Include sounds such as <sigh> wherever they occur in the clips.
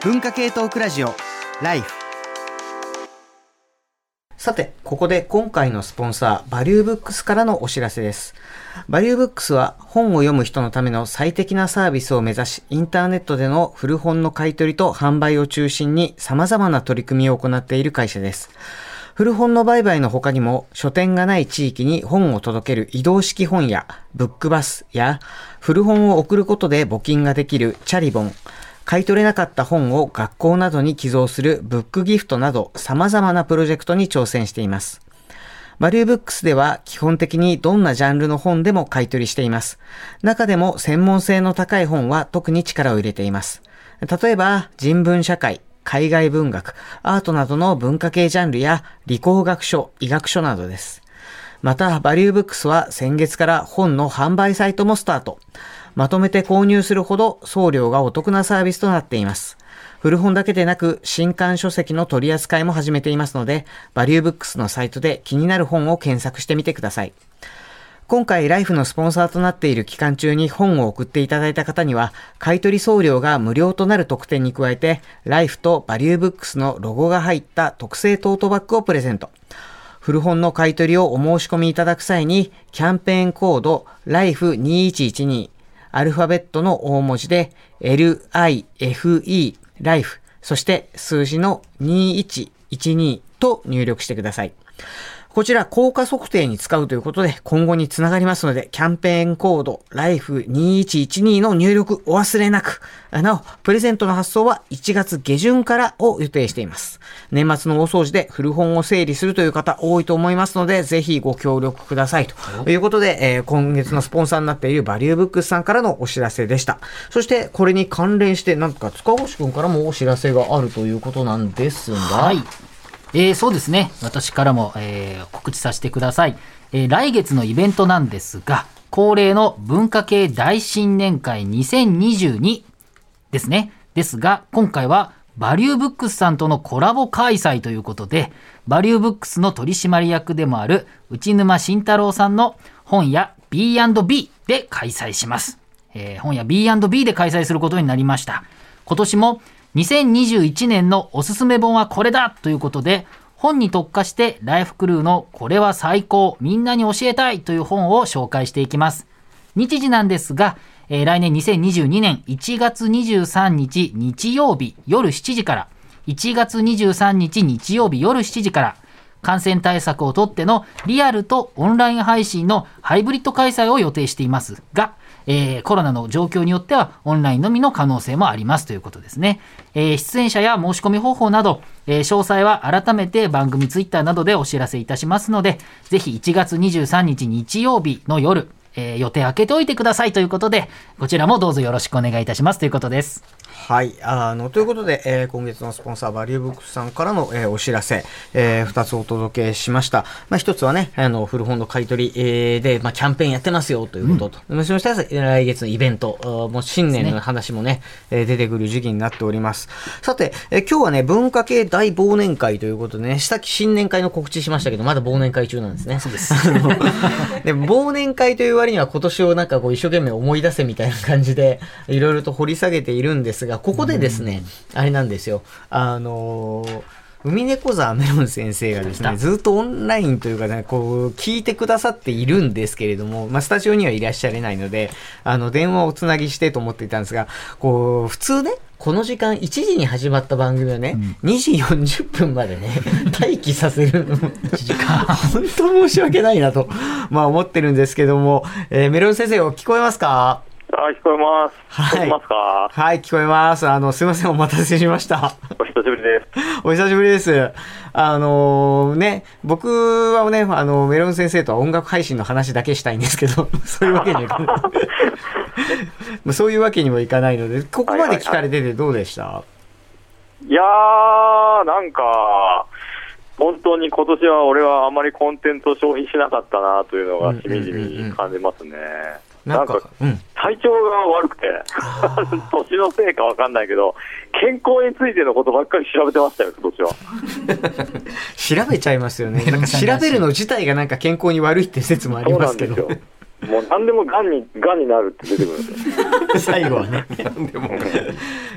文化系トークラジオライフさて、ここで今回のスポンサー、バリューブックスからのお知らせです。バリューブックスは本を読む人のための最適なサービスを目指し、インターネットでの古本の買い取りと販売を中心に様々な取り組みを行っている会社です。古本の売買の他にも、書店がない地域に本を届ける移動式本や、ブックバスや、古本を送ることで募金ができるチャリボン、買い取れなかった本を学校などに寄贈するブックギフトなど様々なプロジェクトに挑戦しています。バリューブックスでは基本的にどんなジャンルの本でも買い取りしています。中でも専門性の高い本は特に力を入れています。例えば人文社会、海外文学、アートなどの文化系ジャンルや理工学書、医学書などです。また、バリューブックスは先月から本の販売サイトもスタート。まとめて購入するほど送料がお得なサービスとなっています。古本だけでなく、新刊書籍の取り扱いも始めていますので、バリューブックスのサイトで気になる本を検索してみてください。今回、ライフのスポンサーとなっている期間中に本を送っていただいた方には、買取送料が無料となる特典に加えて、ライフとバリューブックスのロゴが入った特製トートバッグをプレゼント。古本の買取をお申し込みいただく際に、キャンペーンコード LIFE2112 アルファベットの大文字で LIFE life そして数字の2112と入力してください。こちら、効果測定に使うということで、今後につながりますので、キャンペーンコード、LIFE2112 の入力お忘れなく。なお、プレゼントの発送は1月下旬からを予定しています。年末の大掃除で古本を整理するという方多いと思いますので、ぜひご協力ください。ということで、えー今月のスポンサーになっているバリューブックスさんからのお知らせでした。そして、これに関連して、なんか塚越くんからもお知らせがあるということなんですが、はい。えー、そうですね。私からも、えー告知させてください。えー来月のイベントなんですが、恒例の文化系大新年会2022ですね。ですが、今回はバリューブックスさんとのコラボ開催ということで、バリューブックスの取締役でもある内沼慎太郎さんの本屋 B&B で開催します。えー本屋 B&B で開催することになりました。今年も2021年のおすすめ本はこれだということで、本に特化してライフクルーのこれは最高、みんなに教えたいという本を紹介していきます。日時なんですが、えー来年2022年1月23日日曜日夜7時から、1月23日日曜日夜7時から、感染対策をとってのリアルとオンライン配信のハイブリッド開催を予定していますが、えーコロナの状況によってはオンラインのみの可能性もありますということですね。えー出演者や申し込み方法など、えー詳細は改めて番組ツイッターなどでお知らせいたしますので、ぜひ1月23日日曜日の夜、え予定開けておいてくださいということで、こちらもどうぞよろしくお願いいたしますということです。はい。あの、ということで、えー今月のスポンサー、バリューブックスさんからの、えーお知らせ、え2つお届けしました。まあ、1つはね、あの、古本の買い取り、えーで、まあ、キャンペーンやってますよということと、そして来月のイベント、もう新年の話もね、えー出てくる時期になっております。さて、えー今日はね、文化系大忘年会ということでね、さっき新年会の告知しましたけど、まだ忘年会中なんですね。そうです。<laughs> で、忘年会という割には今年をなんかこう一生懸命思い出せみたいな感じで、いろいろと掘り下げているんですが、ここでですね、あれなんですよ。あのー海猫沢メロン先生がですね、ずっとオンラインというかね、こう、聞いてくださっているんですけれども、まあ、スタジオにはいらっしゃれないので、あの、電話をつなぎしてと思っていたんですが、こう、普通ね、この時間、1時に始まった番組をね、2時40分までね、<laughs> 待機させるの、時間。本当申し訳ないなと、まあ思ってるんですけども、えーメロン先生、聞こえますか？あ、聞こえます。はい聞こえますか？はい、聞こえます。あの、すいません、お待たせしました。<laughs> お久しぶりです。お久しぶりです。あのね、僕はね、あの、メロン先生とは音楽配信の話だけしたいんですけど、<laughs> そういうわけにはいかない。ま <laughs> あそういうわけにもいかないので、ここまで聞かれててどうでした、いやー、なんか、本当に今年は俺はあまりコンテンツを消費しなかったなというのがしみじみ感じますね。なんか、うん。体調が悪くて、<laughs> 年のせいかわかんないけど、健康についてのことばっかり調べてましたよ、今年は。<laughs> 調べちゃいますよね。<laughs> なんか調べるの自体がなんか健康に悪いって説もありますけど。もう何でもがんに、がんになるって出てくるんですよ。最後はね。<laughs> でも、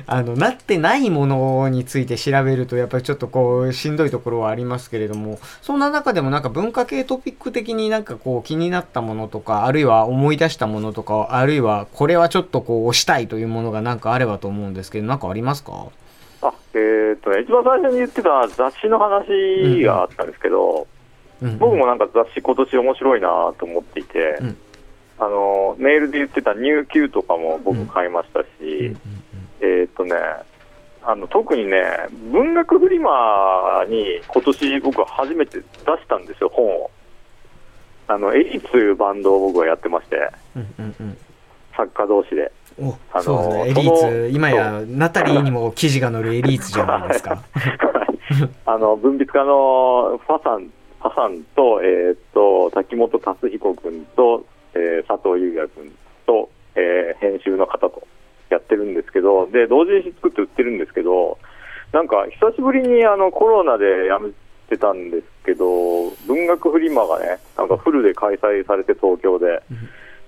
あの、なってないものについて調べると、やっぱりちょっとこう、しんどいところはありますけれども、そんな中でもなんか文化系トピック的になんかこう、気になったものとか、あるいは思い出したものとか、あるいはこれはちょっとこう、押したいというものがなんかあればと思うんですけど、なんかありますか？あ、えーっとね、一番最初に言ってた雑誌の話があったんですけど、うん。僕もなんか雑誌今年面白いなと思っていて、うんあの、メールで言ってた入球とかも僕買いましたし、えーっとね、あの特にね、文学フリマに今年僕は初めて出したんですよ、本を。あの、エリーというバンドを僕はやってまして、作家同士で。おあのそうですね。エリーツ、今やナタリーにも記事が載るエリーツじゃないですか。<laughs> あの文筆家のファさん、ファさんと、えーっと、滝本達彦君と、えー佐藤裕也君と、えー編集の方とやってるんですけど、で、同時に作って売ってるんですけど、なんか久しぶりにあのコロナでやめてたんですけど、文学フリマがね、なんかフルで開催されて東京で、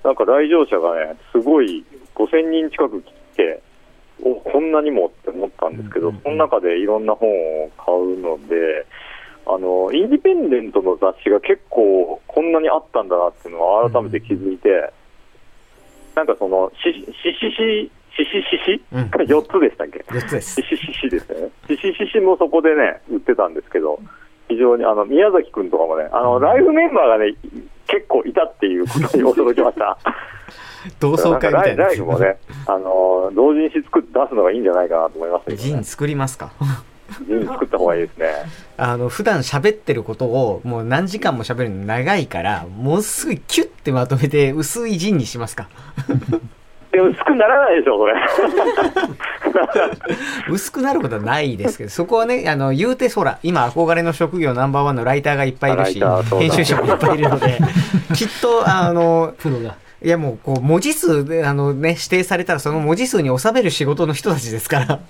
なんか来場者がね、すごい5000人近く来て、おこんなにもって思ったんですけど、その中でいろんな本を買うので、あのインディペンデントの雑誌が結構こんなにあったんだなっていうのを改めて気づいて、なんかその、しししし、しししし、うん。<laughs> 4つでしたっけ？4つです。し。しししですね。ししししもそこでね、売ってたんですけど、非常に、あの、宮崎くんとかもね、あの、ライフメンバーがね、結構いたっていうことに驚きました。<laughs> 同窓会みたいな。ライフもね、あの、同時に作って出すのがいいんじゃないかなと思いますけどね。ジン作りますか？作った方がいいですね。あの、普段喋ってることをもう何時間も喋るの長いから、もうすぐキュッてまとめて薄いジンにしますかでも薄くならないでしょ、それ。<laughs> 薄くなることはないですけど、そこはね、あの、言うてそら、今憧れの職業ナンバーワンのライターがいっぱいいるし編集者もいっぱいいるので、<laughs> きっと、あの、プロが。いやもう、こう、文字数で、あのね、指定されたらその文字数に収める仕事の人たちですから、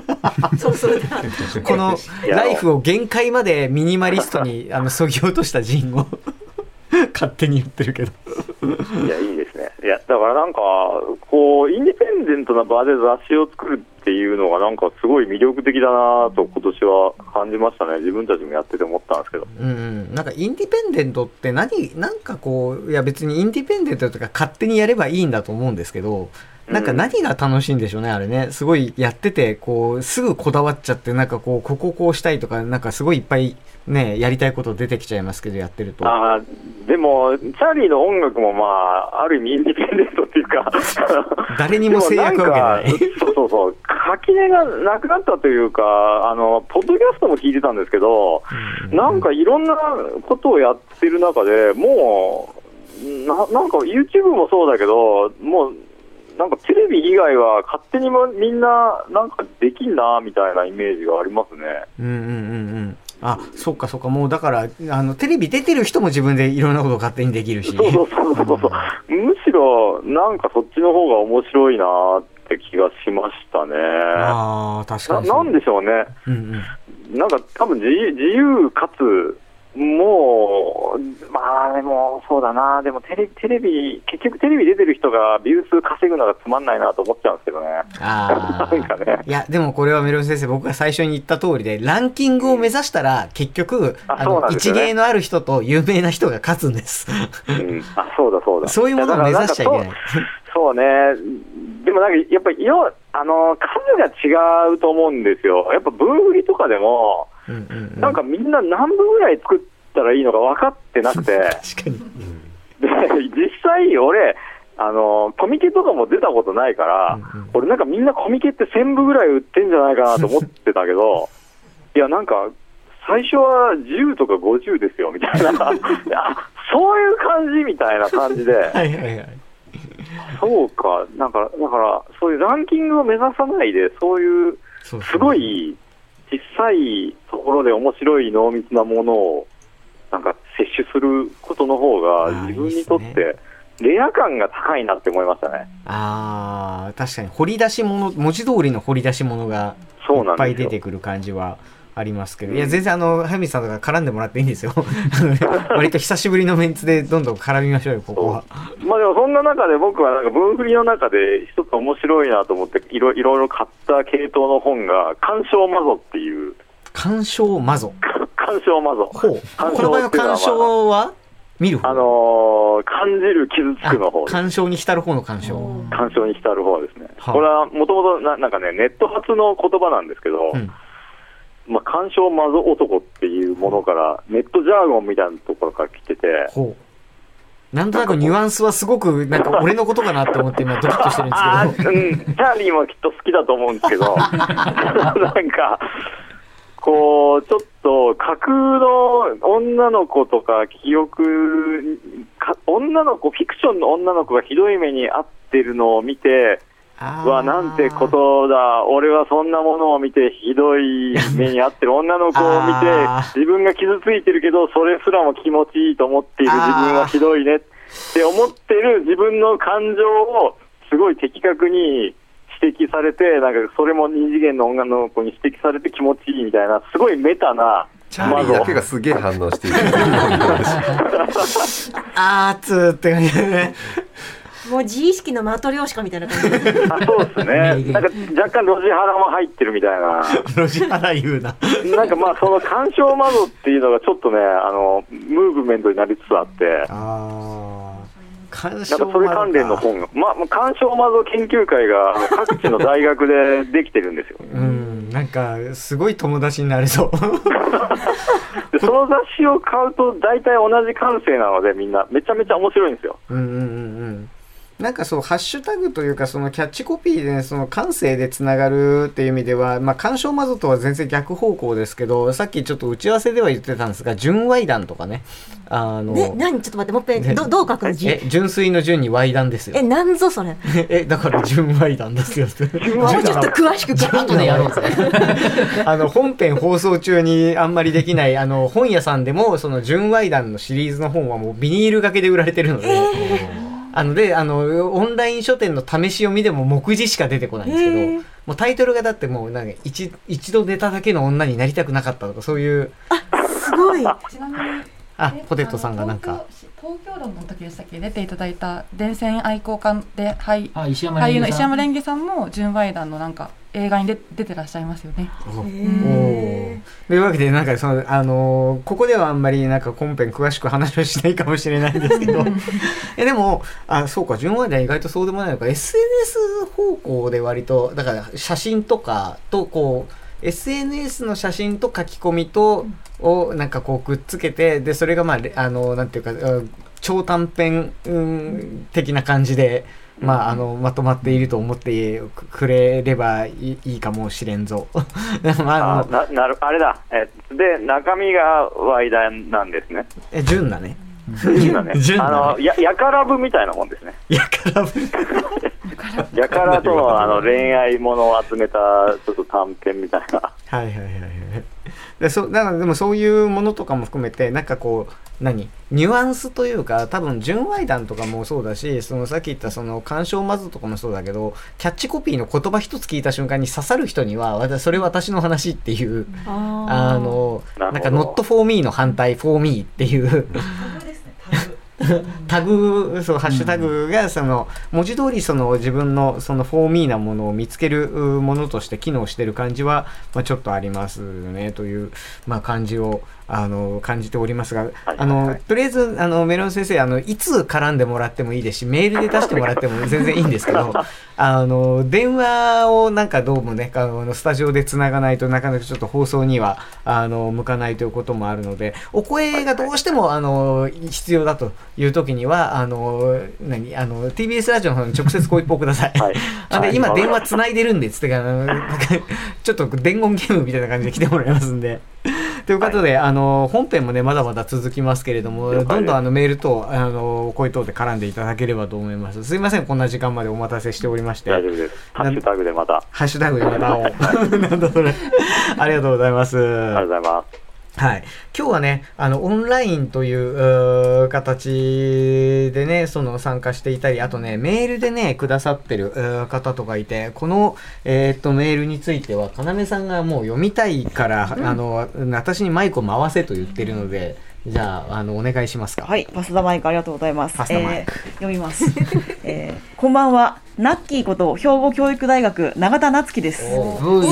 <laughs> このライフを限界までミニマリストに、あの、そぎ落としたジンを、<laughs> 勝手に言ってるけど。いや、いいですね。いや、だからなんか、こう、インディペンデントな場で雑誌を作るっていうのが、なんかすごい魅力的だなと、今年は感じましたね。自分たちもやってて思ったんですけど。うんうん、なんかインディペンデントって何、なんかこう、いや別にインディペンデントとか勝手にやればいいんだと思うんですけど、なんか何が楽しいんでしょうね、あれね。すごいやってて、こう、すぐこだわっちゃって、なんかこう、こここうしたいとか、なんかすごいいっぱいね、やりたいこと出てきちゃいますけど、やってると。あーでも、チャーリーの音楽もまあ、ある意味インディペンデントっていうか、<laughs> 誰にも制約わけない。そうそうそう、垣根がなくなったというか、あの、ポッドキャストも聞いてたんですけど、なんかいろんなことをやってる中でもう、ななんか YouTube もそうだけど、もう、なんかテレビ以外は勝手にもみんななんかできんなみたいなイメージがありますね。うんうんうんうん。あ、そっかそっか、もうだから、あの、テレビ出てる人も自分でいろんなことを勝手にできるし。そうそうそうそうそう。むしろなんかそっちの方が面白いなって気がしましたね。ああ、確かなにそう。なんでしょうね。うんうん。なんか多分自由自由かつ、もう、まあでもそうだな、でもテレテレビ、結局テレビ出てる人がビュー数稼ぐのがつまんないなと思っちゃうんですけどね。あ <laughs> なんかねあ。いや、でもこれはメロン先生、僕が最初に言った通りで、ランキングを目指したら、結局、ああの、一芸のある人と有名な人が勝つんです。うん、あそうだそうだ。そういうものを目指しちゃいけないそうそうね。でもなんかやっぱり色、あの、数が違うと思うんですよ。やっぱ分売りとかでも、うんうんうん。なんかみんな何部ぐらい作ったらいいのか分かってなくて、<laughs> 確かに。で実際俺、あの、コミケとかも出たことないから、うんうん。俺なんかみんなコミケって1000部ぐらい売ってんじゃないかなと思ってたけど、いやなんか、最初は10とか50ですよみたいな、<laughs> あそういう感じみたいな感じで、<laughs> はいはいはい。そうか、なんか、だから、そういうランキングを目指さないで、そういう。すごい小さいところで面白い濃密なものを、なんか摂取することの方が、自分にとって、レア感が高いなって思いましたね。ああ、確かに掘り出し物、文字通りの掘り出し物がいっぱい。出てくる感じはありますけど、いや、全然あの、早見さんとか絡んでもらっていいんですよ。<laughs> 割と久しぶりのメンツでどんどん絡みましょうよ、ここは。まあでもそんな中で僕はなんか文振りの中で一つ面白いなと思っていろいろ買った系統の本が鑑賞マゾっていう鑑賞マゾ。鑑賞マゾほう。鑑この場合の鑑賞は見る方？あのー感じる傷つくの方鑑賞に浸る方の鑑賞。鑑賞に浸る方ですね、はあこれはもともとなんかねネット発の言葉なんですけど、うん。まあ、鑑賞マゾ男っていうものからネットジャーゴンみたいなところから来てて。なんとなくニュアンスはすごく、なんか俺のことかなって思って今ドキッとしてるんですあけど。ーうん、チャーリーもきっと好きだと思うんですけど、<laughs> なんか、こう、ちょっと架空の女の子とか記憶か、女の子、フィクションの女の子がひどい目に遭ってるのを見て、わ、なんてことだ、俺はそんなものを見て、ひどい目に遭ってる。女の子を見て自分が傷ついてるけど、それすらも気持ちいいと思っている。自分はひどいねって思ってる。自分の感情を、すごい的確に指摘されて、なんかそれも二次元の女の子に指摘されて気持ちいいみたいな、すごいメタな、チャーリーだけがすげえ反応している。<laughs> <laughs> あーつーって感じでね。もう自意識のマトリョーシカみたいな感じであそうですね、なんか若干ロジハラも入ってるみたいな。ロジハラ言うな。なんかまあその鑑賞窓っていうのがちょっとね、あの、ムーブメントになりつつあって、あー。鑑なん賞かそれ関連の本が、まあ、鑑賞窓研究会が各地の大学でできてるんですよ。<laughs> うん、なんか、すごい友達になれそう。<laughs> で、その雑誌を買うと大体同じ感性なのでみんなめちゃめちゃ面白いんですよ。うんうんうんうん。なんかそう、ハッシュタグというか、そのキャッチコピーで、ね、その感性でつながるっていう意味では、まあ、鑑賞マゾとは全然逆方向ですけど、さっきちょっと打ち合わせでは言ってたんですが、純愛談とかね。あの、ね、何ちょっと待って、もう一ね遍、どどう書くの？字え、純粋の純に愛談ですよえ、。なんぞそれ？<laughs> え、だから純愛談ですよ。もうちょっと詳しく書後でやろうぜ。<laughs> あの、本編放送中にあんまりできない、あの、本屋さんでも、その、純愛談のシリーズの本はもうビニール掛けで売られてるので、あの、で、あの、オンライン書店の試し読みでも目次しか出てこないんですけど、もうタイトルがだってもう、なんか、一、一度寝ただけの女になりたくなかったとか、そういう、すごい。ちなみにあえ、ポテトさんがなんか、東京論の時でしたっけ？出ていただいた電線愛好家で俳あ、石山俳優のレンゲさん。石山レンゲさんも純愛談のなんか映画に出出てらっしゃいますよね。というわけで、なんかその、あのーここではあんまりなんか本編詳しく話をしないかもしれないんですけど、<laughs> えでも、あ、そうか、純愛では意外とそうでもないのか、SNS 方向で割と、だから写真とかと、こう、SNS の写真と書き込みと、をなんかこうくっつけて、で、それがまあ、れあの、なんていうか、うん超短編、うん、的な感じで、まあ、あの、まとまっていると思ってくれればいいいいかもしれんぞ。<laughs> まあ、あななるあれだ、えで、中身がワイダンなんですね。え、純だね。今ね <laughs> 純だねあのややからぶみたいなもんですね。いやからぶ。<laughs> やからとのあの恋愛ものを集めたちょっと短編みたいな。はいはいはいはい。でそだからでもそういうものとかも含めてなんかこう何？ニュアンスというか多分純愛談とかもそうだしそのさっき言ったその鑑賞マズとかもそうだけどキャッチコピーの言葉一つ聞いた瞬間に刺さる人には私それ私の話っていうああのなんか not for me の反対 for me っていう <laughs> <laughs> タグ、そう、ハッシュタグが、その、文字通り、その、自分の、その、フォーミーなものを見つけるものとして機能してる感じは、まあ、ちょっとありますね、という、まあ、感じを、あの、感じておりますが、あはいの、はい。とりあえず、あの、メロン先生、あの、いつ絡んでもらってもいいですし、メールで出してもらっても全然いいんですけど、<laughs> あの、電話をなんかどうもね、あの、スタジオで繋がないとなかなかちょっと放送には、あの、向かないということもあるので、お声がどうしても、あの、必要だという時には、あの、何、あの、TBS ラジオの方に直接ご一報ください。<laughs> はい。あで、はい。今電話繋いでるんで、つって <laughs> ちょっと伝言ゲームみたいな感じで来てもらいますんで。<laughs> ということで、あの、本編もね、まだまだ続きますけれども、どんどんあのメールと、あの、声等で絡んでいただければと思います。すいません、こんな時間までお待たせしておりまして。大丈夫です。ハッシュタグでまた。ハッシュタグでまた。<laughs> <laughs> なんだそれ。ありがとうございます。ありがとうございます。はい。今日はね、あの、オンラインという形でね、その参加していたり、あとね、メールでね、くださってる方とかいて、この、えーっと、メールについては、かなめさんがもう読みたいから、あの、私にマイクを回せと言ってるので、じゃあ、あの、お願いしますか。はい、パスタマイクありがとうございます。パスタマイクえー読みます。<laughs> えーこんばんは、ナッキーこと兵庫教育大学永田夏樹です。ス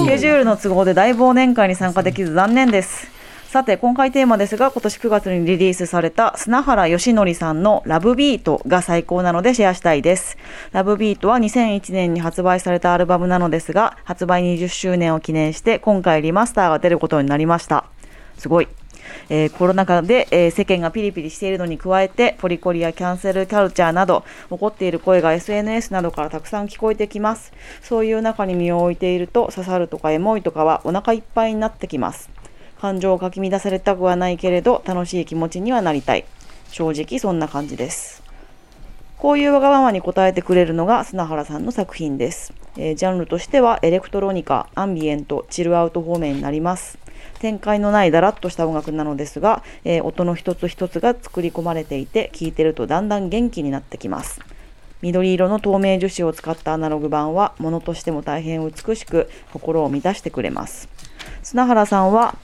ケジュールの都合で大忘年会に参加できず残念です。さて、今回テーマですが、今年9月にリリースされた砂原義則さんのラブビートが最高なのでシェアしたいです。ラブビートは2001年に発売されたアルバムなのですが、発売20周年を記念して今回リマスターが出ることになりました。すごい。えーコロナ禍で、えー世間がピリピリしているのに加えてポリコリやキャンセルカルチャーなど起こっている声が SNS などからたくさん聞こえてきますそういう中に身を置いていると刺さるとかエモいとかはお腹いっぱいになってきます感情をかき乱されたくはないけれど楽しい気持ちにはなりたい正直そんな感じですこういうわがままに応えてくれるのが砂原さんの作品です、えージャンルとしてはエレクトロニカ、アンビエント、チルアウト方面になります。展開のないだらっとした音楽なのですが、えー音の一つ一つが作り込まれていて、聴いてるとだんだん元気になってきます。緑色の透明樹脂を使ったアナログ版は、ものとしても大変美しく、心を満たしてくれます。砂原さんは、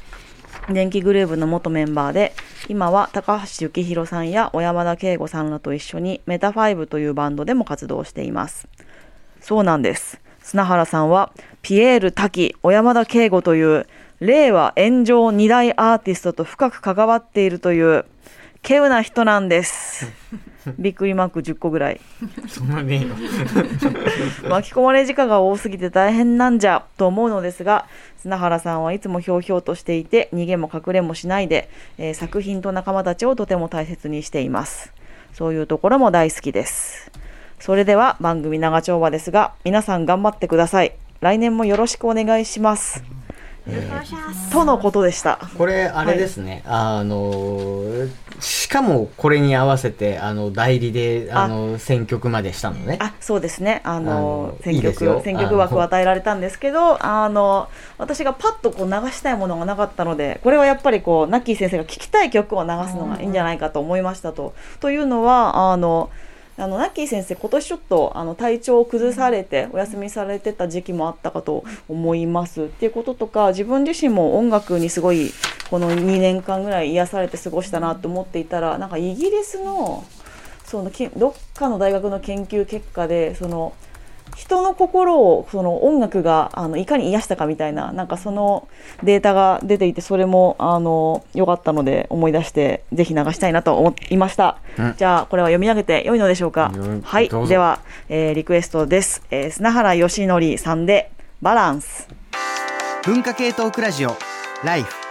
電気グルーヴの元メンバーで、今は高橋幸宏さんや小山田圭吾さんらと一緒にメタファイブというバンドでも活動しています。そうなんです。砂原さんはピエール滝、小山田圭吾という令和炎上二大アーティストと深く関わっているという稀有な人なんです。びっくりマーク10個ぐらい。そんなねえよ。<laughs> 巻き込まれ時間が多すぎて大変なんじゃと思うのですが砂原さんはいつもひょうひょうとしていて逃げも隠れもしないで、えー作品と仲間たちをとても大切にしていますそういうところも大好きですそれでは番組長丁場ですが皆さん頑張ってください来年もよろしくお願いします、とのことでした。これ、あれですね。あの、しかもこれに合わせて、あの、代理で、あ。の、選曲までしたのね。あそうですね。あのあの選曲選曲枠を与えられたんですけどあの私がパッとこう流したいものがなかったのでこれはやっぱりこうナッキー先生が聴きたい曲を流すのがいいんじゃないかと思いましたと。というのはあのあのナッキー先生今年ちょっとあの体調を崩されてお休みされてた時期もあったかと思います。っていうこととか自分自身も音楽にすごいこの2年間ぐらい癒されて過ごしたなと思っていたらなんかイギリスのそのけどっかの大学の研究結果でその人の心をその音楽があのいかに癒したかみたいななんかそのデータが出ていてそれもあの良かったので思い出してぜひ流したいなと思いました、うん。じゃあこれは読み上げて良いのでしょうか？よはい。では、えーリクエストです、えー砂原義則さんでバランス。文化系トークラジオ、ライフ。